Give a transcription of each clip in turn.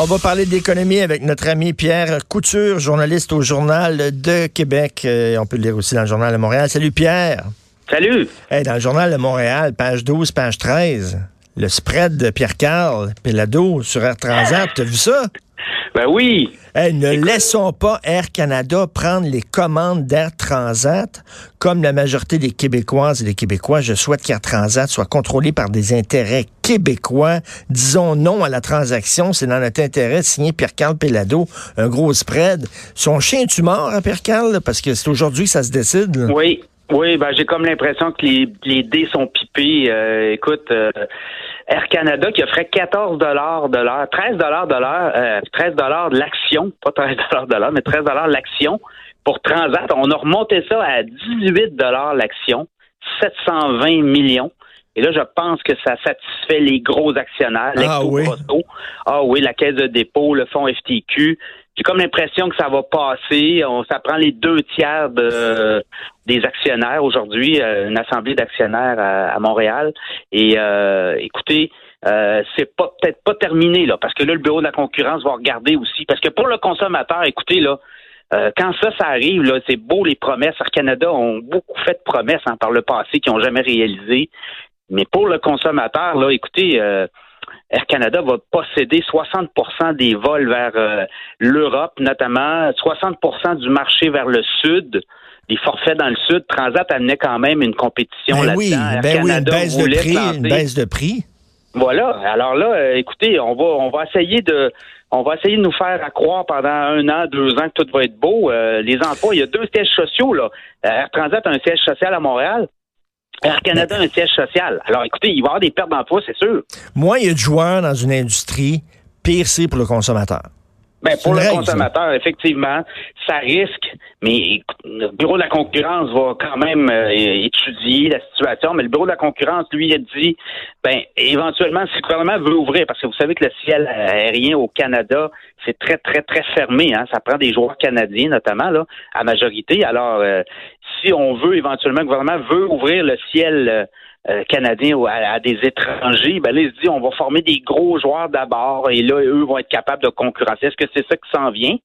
On va parler d'économie avec notre ami Pierre Couture, journaliste au Journal de Québec. Euh, on peut le lire aussi dans le Journal de Montréal. Salut Pierre. Salut. dans le Journal de Montréal, page 12, page 13, le spread de Pierre-Carl Pelado sur Air Transat. T'as vu ça? Ben oui. ne laissons pas Air Canada prendre les commandes d'Air Transat. Comme la majorité des Québécoises et des Québécois, je souhaite qu'Air Transat soit contrôlé par des intérêts québécois. Disons non à la transaction. C'est dans notre intérêt. Signé Pierre-Carl Pelado, un gros spread. Son chien est-tu mort, hein, Pierre-Carl? Parce que c'est aujourd'hui que ça se décide. Oui. Oui, ben j'ai comme l'impression que les, les dés sont pipés. Euh, écoute, euh, Air Canada qui offrait 14 dollars de l'heure, 13 dollars de l'heure, euh, 13 dollars de l'action, pas 13 dollars de l'heure, mais 13 dollars l'action pour Transat. On a remonté ça à 18 dollars l'action, 720 millions. Et là, je pense que ça satisfait les gros actionnaires, ah, oui. Ah oui, la caisse de dépôt, le fonds FTQ. J'ai comme l'impression que ça va passer. On, ça prend les deux tiers de, des actionnaires aujourd'hui, euh, une assemblée d'actionnaires à, Montréal. Et euh, écoutez, euh, c'est pas peut-être pas terminé là, parce que là le bureau de la concurrence va regarder aussi, parce que pour le consommateur, écoutez là. Euh, quand ça, ça arrive, là, c'est beau les promesses. Air Canada ont beaucoup fait de promesses hein, par le passé qui n'ont jamais réalisé. Mais pour le consommateur, là, écoutez, euh, Air Canada va posséder 60% des vols vers euh, l'Europe, notamment 60% du marché vers le sud. Les forfaits dans le sud, Transat amenait quand même une compétition ben là-dedans. Oui, ben oui, une baisse de prix, une baisse de prix. Voilà. Alors là, euh, écoutez, on va on va essayer de on va essayer de nous faire croire pendant un an, deux ans que tout va être beau. les emplois, il y a deux sièges sociaux là. Air Transat a un siège social à Montréal. Air Canada a un siège social. Alors, écoutez, il va y avoir des pertes d'emploi, c'est sûr. Moi, il y a de joueurs dans une industrie, pire c'est pour le consommateur. Ben, pour le consommateur, effectivement, ça risque, mais le bureau de la concurrence va quand même euh, étudier la situation, mais le bureau de la concurrence, lui, a dit, ben, éventuellement, si le gouvernement veut ouvrir, parce que vous savez que le ciel aérien au Canada, c'est très, très, très fermé, hein, ça prend des joueurs canadiens, notamment, là, à majorité. Alors, euh, si on veut, éventuellement, le gouvernement veut ouvrir le ciel euh, euh, canadiens ou à, des étrangers, ben là, ils se disent on va former des gros joueurs d'abord et là, eux vont être capables de concurrencer. Est-ce que c'est ça qui s'en vient?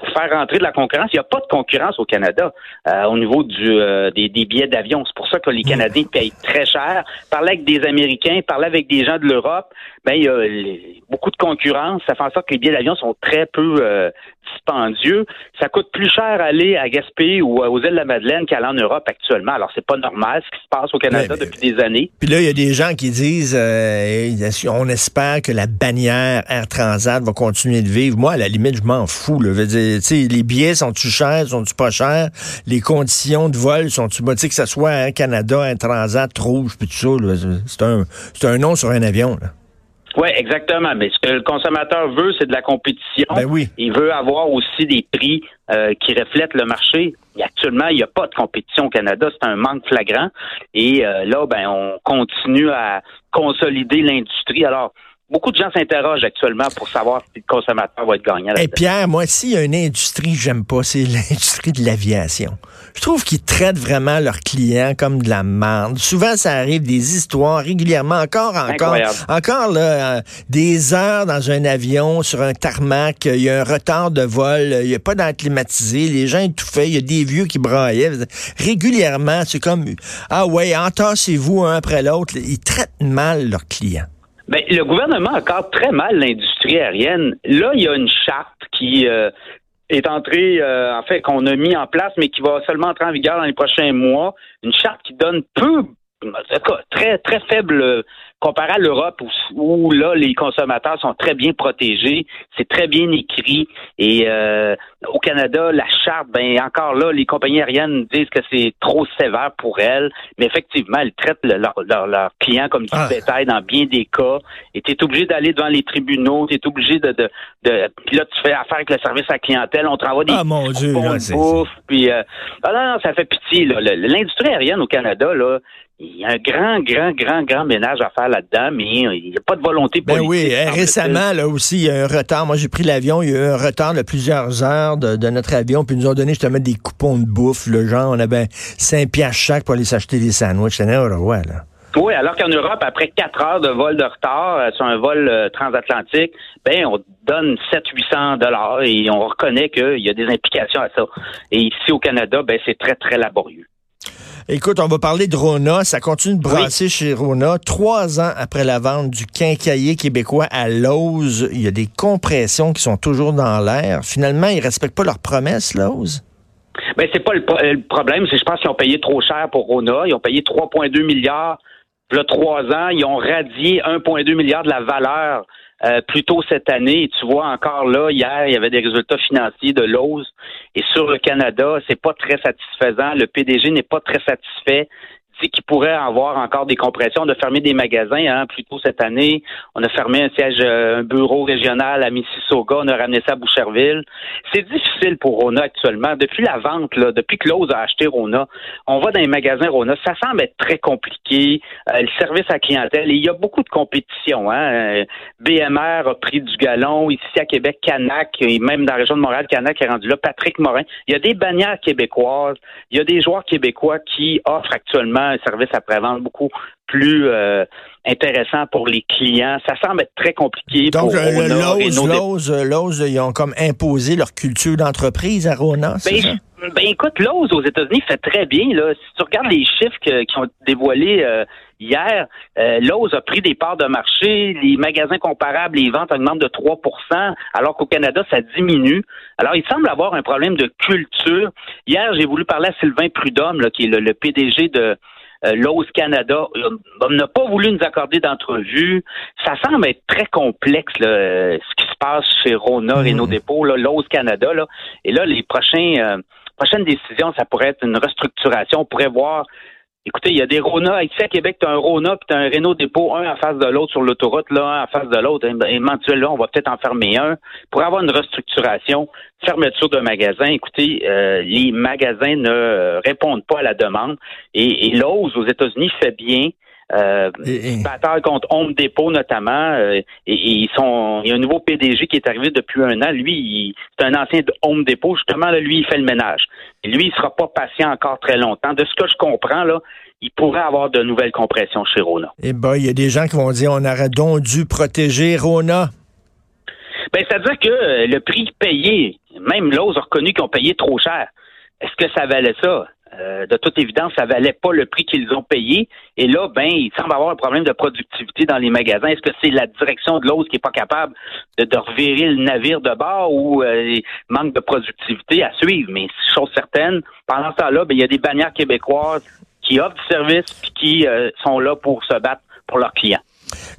Pour faire rentrer de la concurrence, il n'y a pas de concurrence au Canada euh, au niveau du, euh, des, billets d'avion. C'est pour ça que les Canadiens payent très cher. Parler avec des Américains, parler avec des gens de l'Europe, ben il y a beaucoup de concurrence. Ça fait en sorte que les billets d'avion sont très peu dispendieux. Ça coûte plus cher aller à Gaspé ou aux îles de la Madeleine qu'aller en Europe actuellement. Alors c'est pas normal ce qui se passe au Canada depuis des années. Puis là, il y a des gens qui disent euh, on espère que la bannière Air Transat va continuer de vivre. Moi, à la limite, je m'en fous. Là. Les billets sont-tu chers, sont-tu pas chers? Les conditions de vol sont-tu Tu que ce soit Air Canada, Air Transat, Rouge, puis tout ça. C'est un, un nom sur un avion. Là. Oui, exactement. Mais ce que le consommateur veut, c'est de la compétition. Ben oui. Il veut avoir aussi des prix euh, qui reflètent le marché. Et actuellement, il n'y a pas de compétition au Canada. C'est un manque flagrant. Et euh, là, ben, on continue à consolider l'industrie. Alors, beaucoup de gens s'interrogent actuellement pour savoir si le consommateur va être gagnant. Et Pierre, moi, s'il y a une industrie que j'aime pas, c'est l'industrie de l'aviation. Je trouve qu'ils traitent vraiment leurs clients comme de la merde. Souvent, ça arrive des histoires régulièrement, encore, encore, encore là, euh, des heures dans un avion sur un tarmac. Il y a un retard de vol, il n'y a pas d'air climatisé, les gens étouffaient, il y a des vieux qui braillaient. Régulièrement, c'est comme ah ouais, entassez-vous un après l'autre. Ils traitent mal leurs clients. Ben, le gouvernement accorde très mal l'industrie aérienne. Là, il y a une charte qui euh, est entrée, euh, en fait, qu'on a mis en place, mais qui va seulement entrer en vigueur dans les prochains mois. Une charte qui donne peu, très, très faible comparé à l'Europe où, là les consommateurs sont très bien protégés, c'est très bien écrit et euh, au Canada la charte ben encore là les compagnies aériennes disent que c'est trop sévère pour elles, mais effectivement elles traitent leurs leur, clients comme du ah. bétail dans bien des cas et tu es obligé d'aller devant les tribunaux, tu es obligé de, de, de puis là tu fais affaire avec le service à la clientèle, on te renvoie des ah, mon Dieu, bouffe puis euh, ah non, non, ça fait pitié là, l'industrie aérienne au Canada là il y a un grand, grand, grand, grand ménage à faire là-dedans, mais il n'y a pas de volonté politique. Ben oui, récemment, là aussi, il y a un retard. Moi, j'ai pris l'avion, il y a eu un retard de plusieurs heures de, notre avion, puis ils nous ont donné justement des coupons de bouffe, le genre, on avait 5 piastres chaque pour aller s'acheter des sandwichs. C'était ouais, là. Oui, alors qu'en Europe, après quatre heures de vol de retard euh, sur un vol euh, transatlantique, ben on donne 700-800 dollars et on reconnaît qu'il y a des implications à ça. Et ici au Canada, ben c'est très très laborieux. Écoute, on va parler de Rona. Ça continue de brasser chez Rona. Trois ans après la vente du quincailler québécois à Lowe's, il y a des compressions qui sont toujours dans l'air. Finalement, ils respectent pas leurs promesses, Lowe's? Ben, c'est pas le, problème. C'est je pense qu'ils ont payé trop cher pour Rona. Ils ont payé 3,2 milliards il trois ans, ils ont radié 1,2 milliard de la valeur euh, plus tôt cette année. tu vois, encore là, hier, il y avait des résultats financiers de Lowe's. Et sur le Canada, c'est pas très satisfaisant. Le PDG n'est pas très satisfait qui pourrait avoir encore des compressions. On a fermé des magasins hein, plus tôt cette année. On a fermé un siège, euh, un bureau régional à Mississauga. On a ramené ça à Boucherville. C'est difficile pour Rona actuellement. Depuis la vente, là, depuis que Lowe's a acheté Rona, on va dans les magasins Rona. Ça semble être très compliqué. Euh, le service à clientèle, il y a beaucoup de compétition. Hein. Euh, BMR a pris du galon. Ici à Québec, Canac, et même dans la région de Montréal, Canac est rendu là. Patrick Morin. Il y a des bannières québécoises. Il y a des joueurs québécois qui offrent actuellement un service après-vente beaucoup plus euh, intéressant pour les clients. Ça semble être très compliqué Donc, pour Lowe's, Lowe's, ils ont comme imposé leur culture d'entreprise à Rona, ben, ben, écoute, Lowe's aux États-Unis fait très bien. Là. Si tu regardes les chiffres qui ont dévoilés euh, hier, euh, Lowe's a pris des parts de marché. Les magasins comparables, les ventes augmentent de 3% alors qu'au Canada, ça diminue. Alors, il semble avoir un problème de culture. Hier, j'ai voulu parler à Sylvain Prudhomme, là, qui est le PDG de euh, Lowe's Canada on n'a pas voulu nous accorder d'entrevue. Ça semble être très complexe euh, ce qui se passe chez Rona mmh. et nos dépôts, là, Lowe's Canada. Là. Et là, les prochains, euh, prochaines décisions, ça pourrait être une restructuration. On pourrait voir Écoutez, il y a des Rona. Ici à Québec, tu as un Rona puis tu as un Renault dépôt, un en face de l'autre sur l'autoroute, là, un en face de l'autre. Éventuellement, on va peut-être en fermer un. Pour avoir une restructuration, fermeture de magasin, écoutez, euh, les magasins ne répondent pas à la demande. Et, et l'OSE aux États-Unis fait bien. Euh, bataille contre Home Depot notamment. Euh, et, ils sont, il y a un nouveau PDG qui est arrivé depuis un an. Lui, c'est un ancien de Home Depot. Justement, là, lui, il fait le ménage. Et lui, il sera pas patient encore très longtemps. De ce que je comprends, là, il pourrait avoir de nouvelles compressions chez Rona. Eh ben, il y a des gens qui vont dire on aurait donc dû protéger Rona. Ben, c'est-à-dire que euh, le prix payé, même l'ose a reconnu qu'ils ont payé trop cher. Est-ce que ça valait ça? Euh, de toute évidence, ça valait pas le prix qu'ils ont payé. Et là, ben, il semble avoir un problème de productivité dans les magasins. Est-ce que c'est la direction de l'ose qui est pas capable de, revirer le navire de bord ou euh, manque de productivité à suivre? Mais chose certaine, pendant ce temps-là, ben, il y a des bannières québécoises qui offrent du service et qui euh, sont là pour se battre pour leurs clients.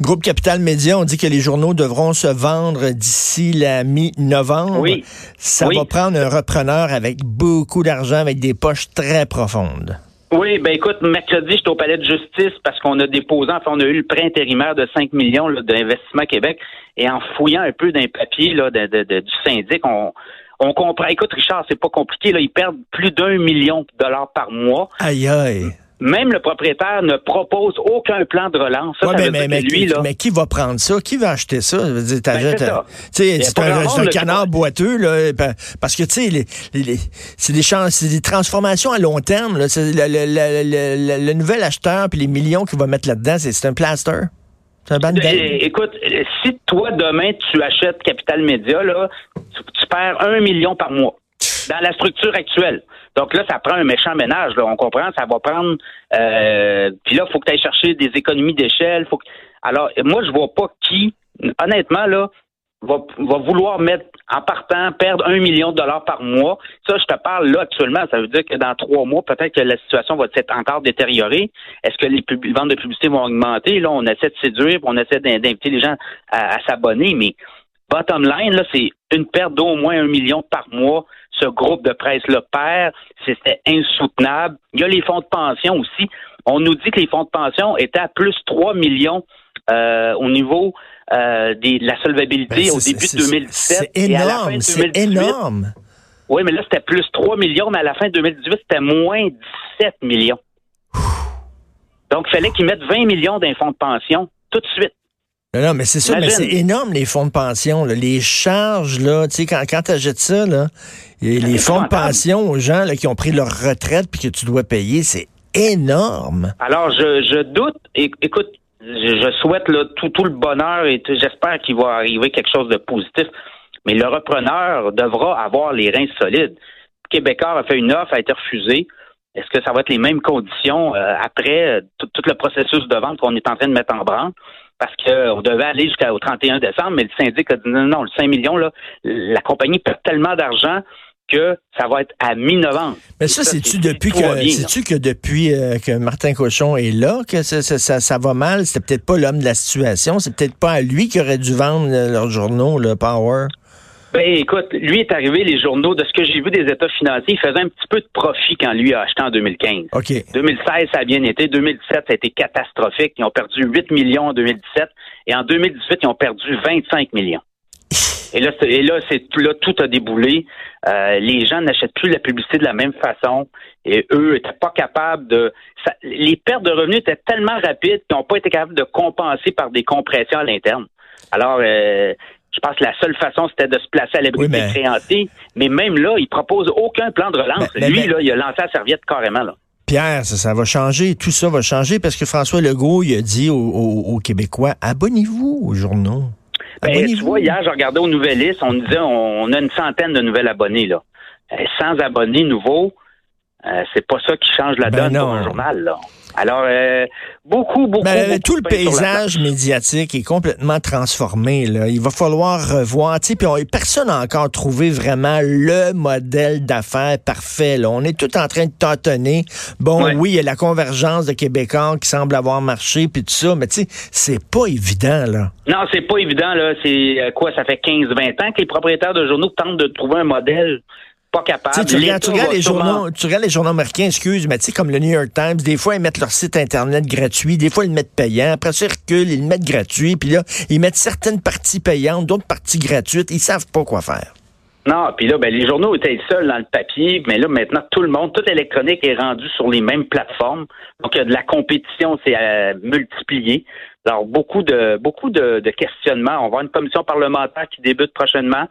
Groupe Capital Média, on dit que les journaux devront se vendre d'ici la mi-novembre. Oui. Ça va prendre un repreneur avec beaucoup d'argent, avec des poches très profondes. Oui, ben écoute, mercredi, j'étais au palais de justice parce qu'on a déposé, enfin, on a eu le prêt intérimaire de 5 millions d'investissement Québec et en fouillant un peu d'un papier là, du syndic, on, on comprend. Écoute, Richard, c'est pas compliqué. Là, ils perdent plus d'un million de dollars par mois. Aïe aïe. Même le propriétaire ne propose aucun plan de relance. mais, qui va prendre ça? Qui va acheter ça? Ben, c'est un, canard boiteux, là, parce que, tu sais, c'est des, des transformations à long terme. Le, nouvel acheteur puis les millions qu'il va mettre là-dedans, c'est un plaster. Un Écoute, si toi, demain, tu achètes Capital Média, là, tu perds un million par mois dans la structure actuelle. Donc là, ça prend un méchant ménage. Là. On comprend, ça va prendre. Euh, puis là, il faut que tu ailles chercher des économies d'échelle. Alors, moi, je vois pas qui, honnêtement, là, va, va vouloir mettre en partant, perdre un million de dollars par mois. Ça, je te parle là actuellement. Ça veut dire que dans trois mois, peut-être que la situation va s'être encore détériorée. Est-ce que les, ventes de publicité vont augmenter? Là, on essaie de séduire, on essaie d'inviter les gens à s'abonner, mais bottom line, là, c'est une perte d'au moins un million par mois ce groupe de presse-là perd. C'était insoutenable. Il y a les fonds de pension aussi. On nous dit que les fonds de pension étaient à plus 3 millions euh, au niveau euh, de la solvabilité ben, au début de 2017. C'est énorme, c'est énorme. Oui, mais là, c'était plus 3 millions, mais à la fin de 2018, c'était moins 17 millions. Donc, il fallait qu'ils mettent 20 millions d'un fonds de pension tout de suite. Non, mais c'est ça, mais c'est énorme les fonds de pension. Les charges, là, tu sais, quand, quand tu achètes ça, là, les fonds de pension aux gens là, qui ont pris leur retraite puis que tu dois payer, c'est énorme. Alors, je, je doute. Écoute, je, souhaite là, tout, tout le bonheur et j'espère qu'il va arriver quelque chose de positif. Mais le repreneur devra avoir les reins solides. Québécois a fait une offre, a été refusée. Est-ce que ça va être les mêmes conditions euh, après euh, tout, le processus de vente qu'on est en train de mettre en branle? Parce qu'on devait aller jusqu'au 31 décembre, mais le syndic a dit non, non, le 5 millions, là, la compagnie perd tellement d'argent que ça va être à mi-novembre. Mais ça, c'est-tu depuis que c'est-tu que depuis euh, que Martin Cochon est là que ça, ça, ça, va mal? C'était peut-être pas l'homme de la situation, c'est peut-être pas à lui qui aurait dû vendre leurs journaux, le Power. Ben écoute, lui est arrivé, les journaux, de ce que j'ai vu des états financiers, il faisait un petit peu de profit quand lui a acheté en 2015. OK. 2016, ça a bien été. 2017, ça a été catastrophique. Ils ont perdu 8 millions en 2017. Et en 2018, ils ont perdu 25 millions. Et là, et là, c'est là, tout a déboulé. Euh, les gens n'achètent plus la publicité de la même façon. Et eux étaient pas capables de. les pertes de revenus étaient tellement rapides qu'ils n'ont pas été capables de compenser par des compressions à l'interne. Alors, euh, je pense que la seule façon, c'était de se placer à l'abri des créanciers. Mais même là, il propose aucun plan de relance. Lui, là, il a lancé la serviette carrément. Là. Pierre, ça, va changer, tout ça va changer parce que François Legault, il a dit aux, Québécois, abonnez-vous aux journaux. Ben, tu vois, hier, j'ai regardé aux nouvelles on disait on, a une centaine de nouvelles abonnés. là. Sans abonnés nouveaux, euh, c'est pas ça qui change la ben donne pour un journal. Là. Alors, euh, beaucoup, beaucoup, ben, Tout le paysage médiatique est complètement transformé. Là. Il va falloir revoir. Puis personne n'a encore trouvé vraiment le modèle d'affaires parfait. Là. On est tout en train de tâtonner. Bon, oui, il y a la convergence de Québécois qui semble avoir marché, puis tout ça, mais tu sais, c'est pas évident. là. Non, c'est pas évident. là. C'est euh, quoi, ça fait 15-20 ans que les propriétaires de journaux tentent de trouver un modèle pas capable. Tu regardes, les journaux, tu regardes les journaux américains, excuse, mais tu sais, comme le New York Times, des fois, ils mettent leur site Internet gratuit, des fois, ils le mettent payant, après ça, ils reculent, ils le mettent gratuit, puis là, ils mettent certaines parties payantes, d'autres parties gratuites, ils savent pas quoi faire. Non, puis là, ben, les journaux étaient seuls dans le papier, mais là, maintenant, tout le monde, toute l'électronique est rendue sur les mêmes plateformes. Donc, il y a de la compétition, c'est à multiplier. Alors, beaucoup de beaucoup de, de questionnements. On va avoir une commission parlementaire qui débute prochainement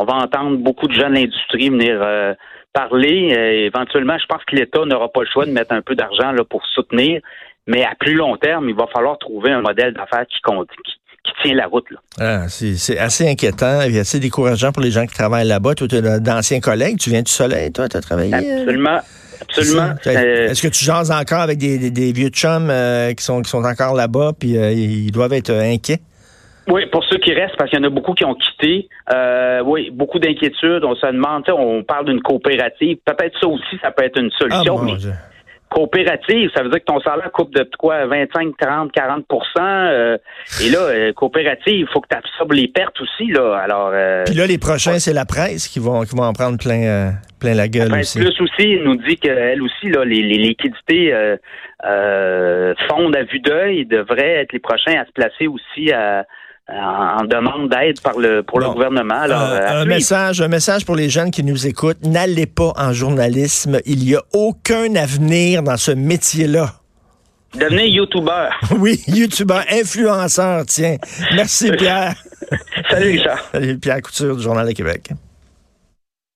on va entendre beaucoup de gens de l'industrie venir euh, parler. Euh, éventuellement, je pense que l'État n'aura pas le choix de mettre un peu d'argent là, pour soutenir. Mais à plus long terme, il va falloir trouver un modèle d'affaires qui, qui, tient la route. Ah, c'est assez inquiétant et assez décourageant pour les gens qui travaillent là-bas. Toi, tu es d'anciens collègues. Tu viens du soleil, toi, tu as travaillé? Euh? Absolument. Absolument. Est-ce que tu jases encore avec des, vieux chums qui, sont, qui sont encore là-bas, puis ils doivent être inquiets? Oui, pour ceux qui restent, parce qu'il y en a beaucoup qui ont quitté. Euh, oui, beaucoup d'inquiétudes. On se demande, on parle d'une coopérative. Peut-être ça aussi, ça peut être une solution. Ah, mais coopérative, ça veut dire que ton salaire coupe de quoi, 25, 30, 40% Et là, euh, coopérative, il faut que tu absorbes les pertes aussi. Là. Alors, euh, Puis là, les prochains, c'est la presse qui vont, qui vont en prendre plein, euh, plein la gueule la aussi. Plus aussi, nous dit qu'elle aussi, là, les, les liquidités fondent à vue d'œil, devraient être les prochains à se placer aussi à en, demande d'aide par le pour le gouvernement. Alors, euh, euh, un message, un message pour les jeunes qui nous écoutent n'allez pas en journalisme. Il n'y a aucun avenir dans ce métier-là. Devenez YouTuber. oui, YouTuber, influenceur, tiens. Merci Pierre. Salut Richard. Salut Pierre Couture du Journal de Québec.